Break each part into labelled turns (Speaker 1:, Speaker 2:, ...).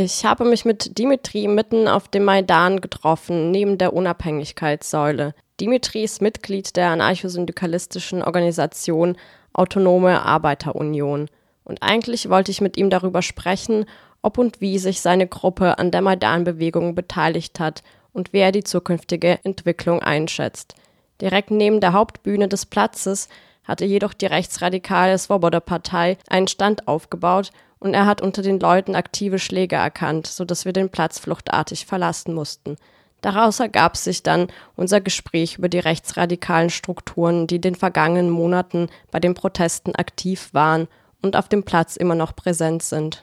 Speaker 1: Ich habe mich mit Dimitri mitten auf dem Maidan getroffen, neben der Unabhängigkeitssäule. Dimitri ist Mitglied der anarchosyndikalistischen Organisation Autonome Arbeiterunion. Und eigentlich wollte ich mit ihm darüber sprechen, ob und wie sich seine Gruppe an der Maidan-Bewegung beteiligt hat und wer die zukünftige Entwicklung einschätzt. Direkt neben der Hauptbühne des Platzes hatte jedoch die rechtsradikale Svoboda-Partei einen Stand aufgebaut und er hat unter den Leuten aktive Schläge erkannt, sodass wir den Platz fluchtartig verlassen mussten. Daraus ergab sich dann unser Gespräch über die rechtsradikalen Strukturen, die in den vergangenen Monaten bei den Protesten aktiv waren und auf dem Platz immer noch präsent sind.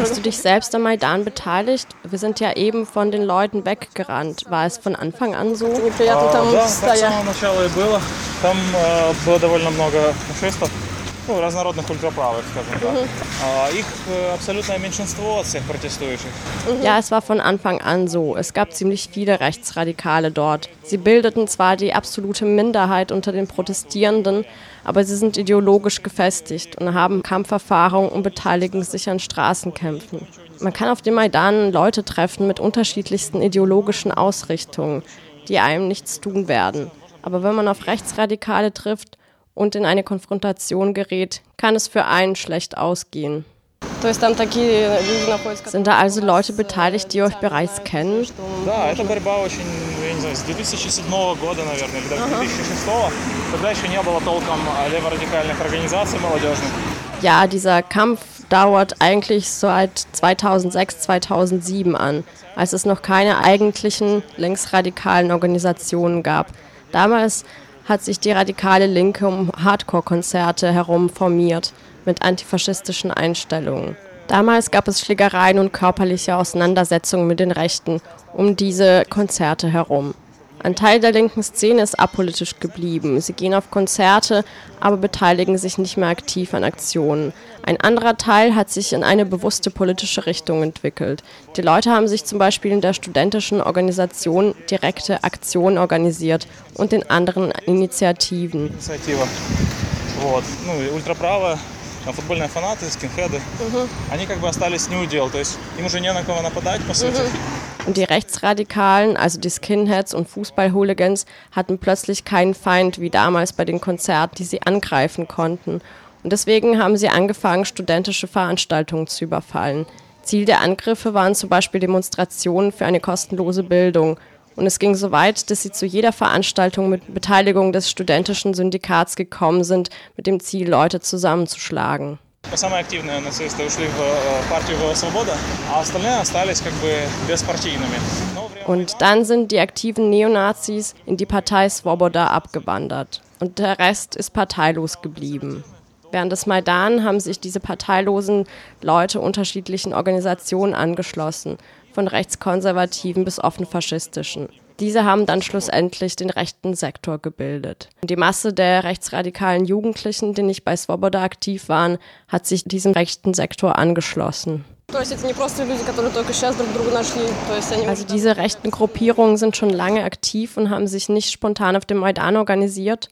Speaker 1: Hast du dich selbst am Maidan beteiligt? Wir sind ja eben von den Leuten weggerannt. War es von Anfang an so?
Speaker 2: ну, разнородных ультраправых, скажем так. Mhm. Их абсолютное меньшинство от всех протестующих.
Speaker 1: Ja, es war von Anfang an so. Es gab ziemlich viele Rechtsradikale dort. Sie bildeten zwar die absolute Minderheit unter den Protestierenden, aber sie sind ideologisch gefestigt und haben Kampferfahrung und beteiligen sich an Straßenkämpfen. Man kann auf dem Maidan Leute treffen mit unterschiedlichsten ideologischen Ausrichtungen, die einem nichts tun werden. Aber wenn man auf Rechtsradikale trifft, und in eine Konfrontation gerät, kann es für einen schlecht ausgehen. Sind da also Leute beteiligt, die euch bereits kennen? Ja, dieser Kampf dauert eigentlich seit 2006, 2007 an, als es noch keine eigentlichen linksradikalen Organisationen gab. Damals hat sich die radikale Linke um Hardcore-Konzerte herum formiert mit antifaschistischen Einstellungen. Damals gab es Schlägereien und körperliche Auseinandersetzungen mit den Rechten um diese Konzerte herum. Ein Teil der linken Szene ist apolitisch geblieben. Sie gehen auf Konzerte, aber beteiligen sich nicht mehr aktiv an Aktionen. Ein anderer Teil hat sich in eine bewusste politische Richtung entwickelt. Die Leute haben sich zum Beispiel in der studentischen Organisation direkte Aktionen organisiert und in anderen Initiativen. Initiative. Вот. Ну, ультраправая футбольные фанаты, скинхеды, mhm. они как бы остались не удел, то есть им уже не на кого нападать, по сути. Und die Rechtsradikalen, also die Skinheads und Fußballhooligans, hatten plötzlich keinen Feind wie damals bei den Konzerten, die sie angreifen konnten. Und deswegen haben sie angefangen, studentische Veranstaltungen zu überfallen. Ziel der Angriffe waren zum Beispiel Demonstrationen für eine kostenlose Bildung. Und es ging so weit, dass sie zu jeder Veranstaltung mit Beteiligung des studentischen Syndikats gekommen sind, mit dem Ziel, Leute zusammenzuschlagen.
Speaker 2: Самые активные нацисты ушли в э, партию «Свобода», а остальные остались как бы беспартийными.
Speaker 1: Und dann sind die aktiven Neonazis in die Partei Svoboda abgewandert. Und der Rest ist parteilos geblieben. Während des Maidan haben sich diese parteilosen Leute unterschiedlichen Organisationen angeschlossen, von rechtskonservativen bis offen faschistischen. Diese haben dann schlussendlich den rechten Sektor gebildet. Die Masse der rechtsradikalen Jugendlichen, die nicht bei Svoboda aktiv waren, hat sich diesem rechten Sektor angeschlossen. Also diese rechten Gruppierungen sind schon lange aktiv und haben sich nicht spontan auf dem Maidan organisiert.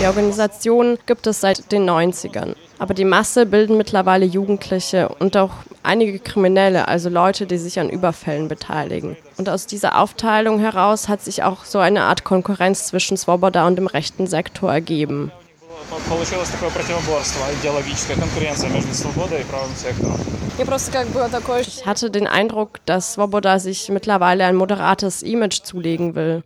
Speaker 1: Die Organisation gibt es seit den 90ern. Aber die Masse bilden mittlerweile Jugendliche und auch einige Kriminelle, also Leute, die sich an Überfällen beteiligen. Und aus dieser Aufteilung heraus hat sich auch so eine Art Konkurrenz zwischen Swoboda und dem rechten Sektor ergeben получилось такое противоборство, идеологическая конкуренция между свободой и правым сектором. Ich hatte den Eindruck, dass Svoboda sich mittlerweile ein moderates Image zulegen will.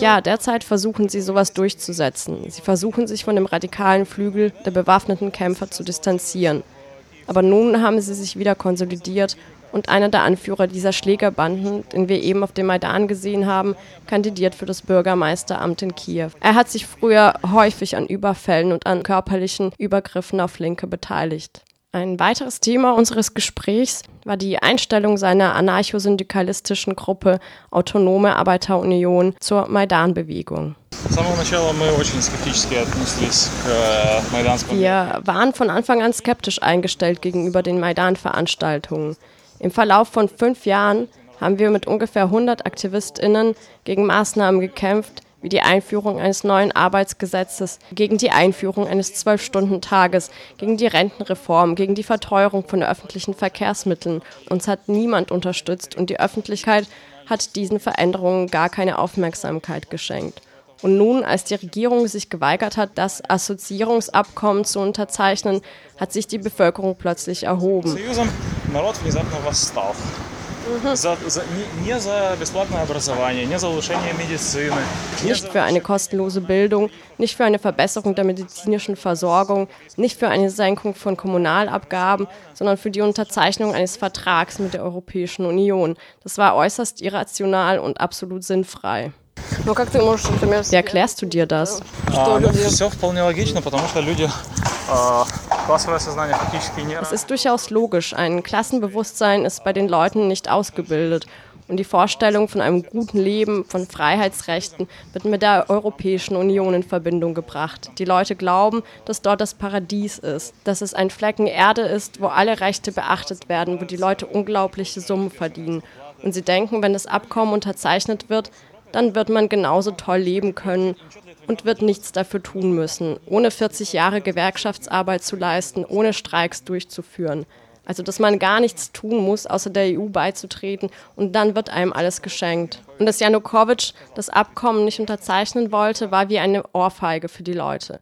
Speaker 1: Ja, derzeit versuchen sie sowas durchzusetzen. Sie versuchen sich von dem radikalen Flügel der bewaffneten Kämpfer zu distanzieren. Aber nun haben sie sich wieder konsolidiert und einer der Anführer dieser Schlägerbanden, den wir eben auf dem Maidan gesehen haben, kandidiert für das Bürgermeisteramt in Kiew. Er hat sich früher häufig an Überfällen und an körperlichen Übergriffen auf Linke beteiligt. Ein weiteres Thema unseres Gesprächs war die Einstellung seiner anarchosyndikalistischen Gruppe Autonome Arbeiterunion zur Maidan-Bewegung. Wir waren von Anfang an skeptisch eingestellt gegenüber den Maidan-Veranstaltungen. Im Verlauf von fünf Jahren haben wir mit ungefähr 100 AktivistInnen gegen Maßnahmen gekämpft, wie die Einführung eines neuen Arbeitsgesetzes, gegen die Einführung eines Zwölf-Stunden-Tages, gegen die Rentenreform, gegen die Verteuerung von öffentlichen Verkehrsmitteln. Uns hat niemand unterstützt und die Öffentlichkeit hat diesen Veränderungen gar keine Aufmerksamkeit geschenkt. Und nun, als die Regierung sich geweigert hat, das Assoziierungsabkommen zu unterzeichnen, hat sich die Bevölkerung plötzlich erhoben. Nicht für eine kostenlose Bildung, nicht für eine Verbesserung der medizinischen Versorgung, nicht für eine Senkung von Kommunalabgaben, sondern für die Unterzeichnung eines Vertrags mit der Europäischen Union. Das war äußerst irrational und absolut sinnfrei. Wie erklärst du dir das? Es ist durchaus logisch. Ein Klassenbewusstsein ist bei den Leuten nicht ausgebildet. Und die Vorstellung von einem guten Leben, von Freiheitsrechten wird mit der Europäischen Union in Verbindung gebracht. Die Leute glauben, dass dort das Paradies ist, dass es ein Flecken Erde ist, wo alle Rechte beachtet werden, wo die Leute unglaubliche Summen verdienen. Und sie denken, wenn das Abkommen unterzeichnet wird, dann wird man genauso toll leben können und wird nichts dafür tun müssen, ohne 40 Jahre Gewerkschaftsarbeit zu leisten, ohne Streiks durchzuführen. Also, dass man gar nichts tun muss, außer der EU beizutreten und dann wird einem alles geschenkt. Und dass Janukowitsch das Abkommen nicht unterzeichnen wollte, war wie eine Ohrfeige für die Leute.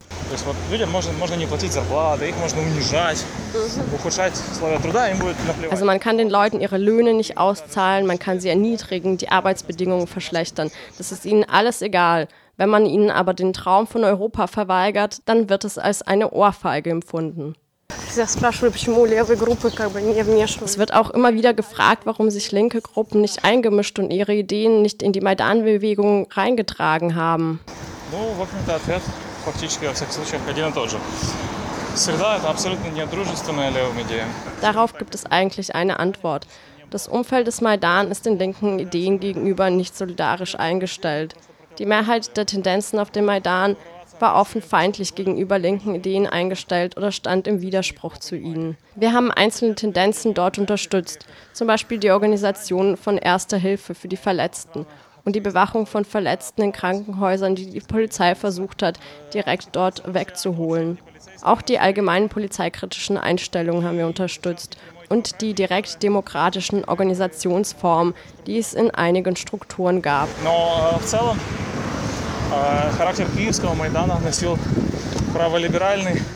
Speaker 1: Also man kann den Leuten ihre Löhne nicht auszahlen, man kann sie erniedrigen, die Arbeitsbedingungen verschlechtern. Das ist ihnen alles egal. Wenn man ihnen aber den Traum von Europa verweigert, dann wird es als eine Ohrfeige empfunden. Es wird auch immer wieder gefragt, warum sich linke Gruppen nicht eingemischt und ihre Ideen nicht in die Maidan-Bewegung reingetragen haben. Darauf gibt es eigentlich eine Antwort. Das Umfeld des Maidan ist den linken Ideen gegenüber nicht solidarisch eingestellt. Die Mehrheit der Tendenzen auf dem Maidan war offen feindlich gegenüber linken Ideen eingestellt oder stand im Widerspruch zu ihnen. Wir haben einzelne Tendenzen dort unterstützt, zum Beispiel die Organisation von Erster Hilfe für die Verletzten und die Bewachung von Verletzten in Krankenhäusern, die die Polizei versucht hat, direkt dort wegzuholen. Auch die allgemeinen polizeikritischen Einstellungen haben wir unterstützt und die direkt demokratischen Organisationsformen, die es in einigen Strukturen gab. No, Charakter Kiewiger Maidana носил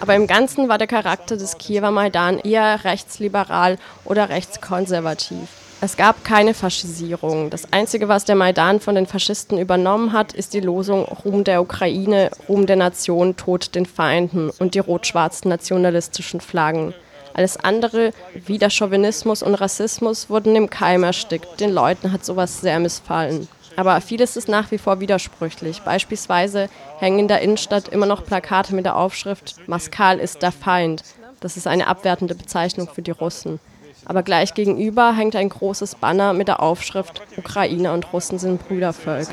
Speaker 1: aber im Ganzen war der Charakter des Kiewer Maidan eher rechtsliberal oder rechtskonservativ. Es gab keine Faschisierung. Das Einzige, was der Maidan von den Faschisten übernommen hat, ist die Losung Ruhm der Ukraine, Ruhm der Nation, Tod den Feinden und die rot-schwarzen nationalistischen Flaggen. Alles andere, wie der Chauvinismus und Rassismus, wurden im Keim erstickt. Den Leuten hat sowas sehr missfallen. Aber vieles ist nach wie vor widersprüchlich. Beispielsweise hängen in der Innenstadt immer noch Plakate mit der Aufschrift Maskal ist der Feind. Das ist eine abwertende Bezeichnung für die Russen. Aber gleich gegenüber hängt ein großes Banner mit der Aufschrift Ukrainer und Russen sind Brüdervölker.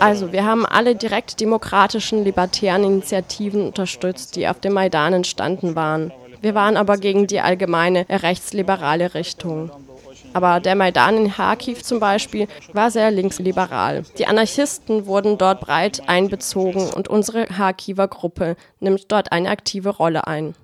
Speaker 1: Also, wir haben alle direkt demokratischen, libertären Initiativen unterstützt, die auf dem Maidan entstanden waren. Wir waren aber gegen die allgemeine rechtsliberale Richtung. Aber der Maidan in Kharkiv zum Beispiel war sehr linksliberal. Die Anarchisten wurden dort breit einbezogen und unsere Kharkiver Gruppe nimmt dort eine aktive Rolle ein.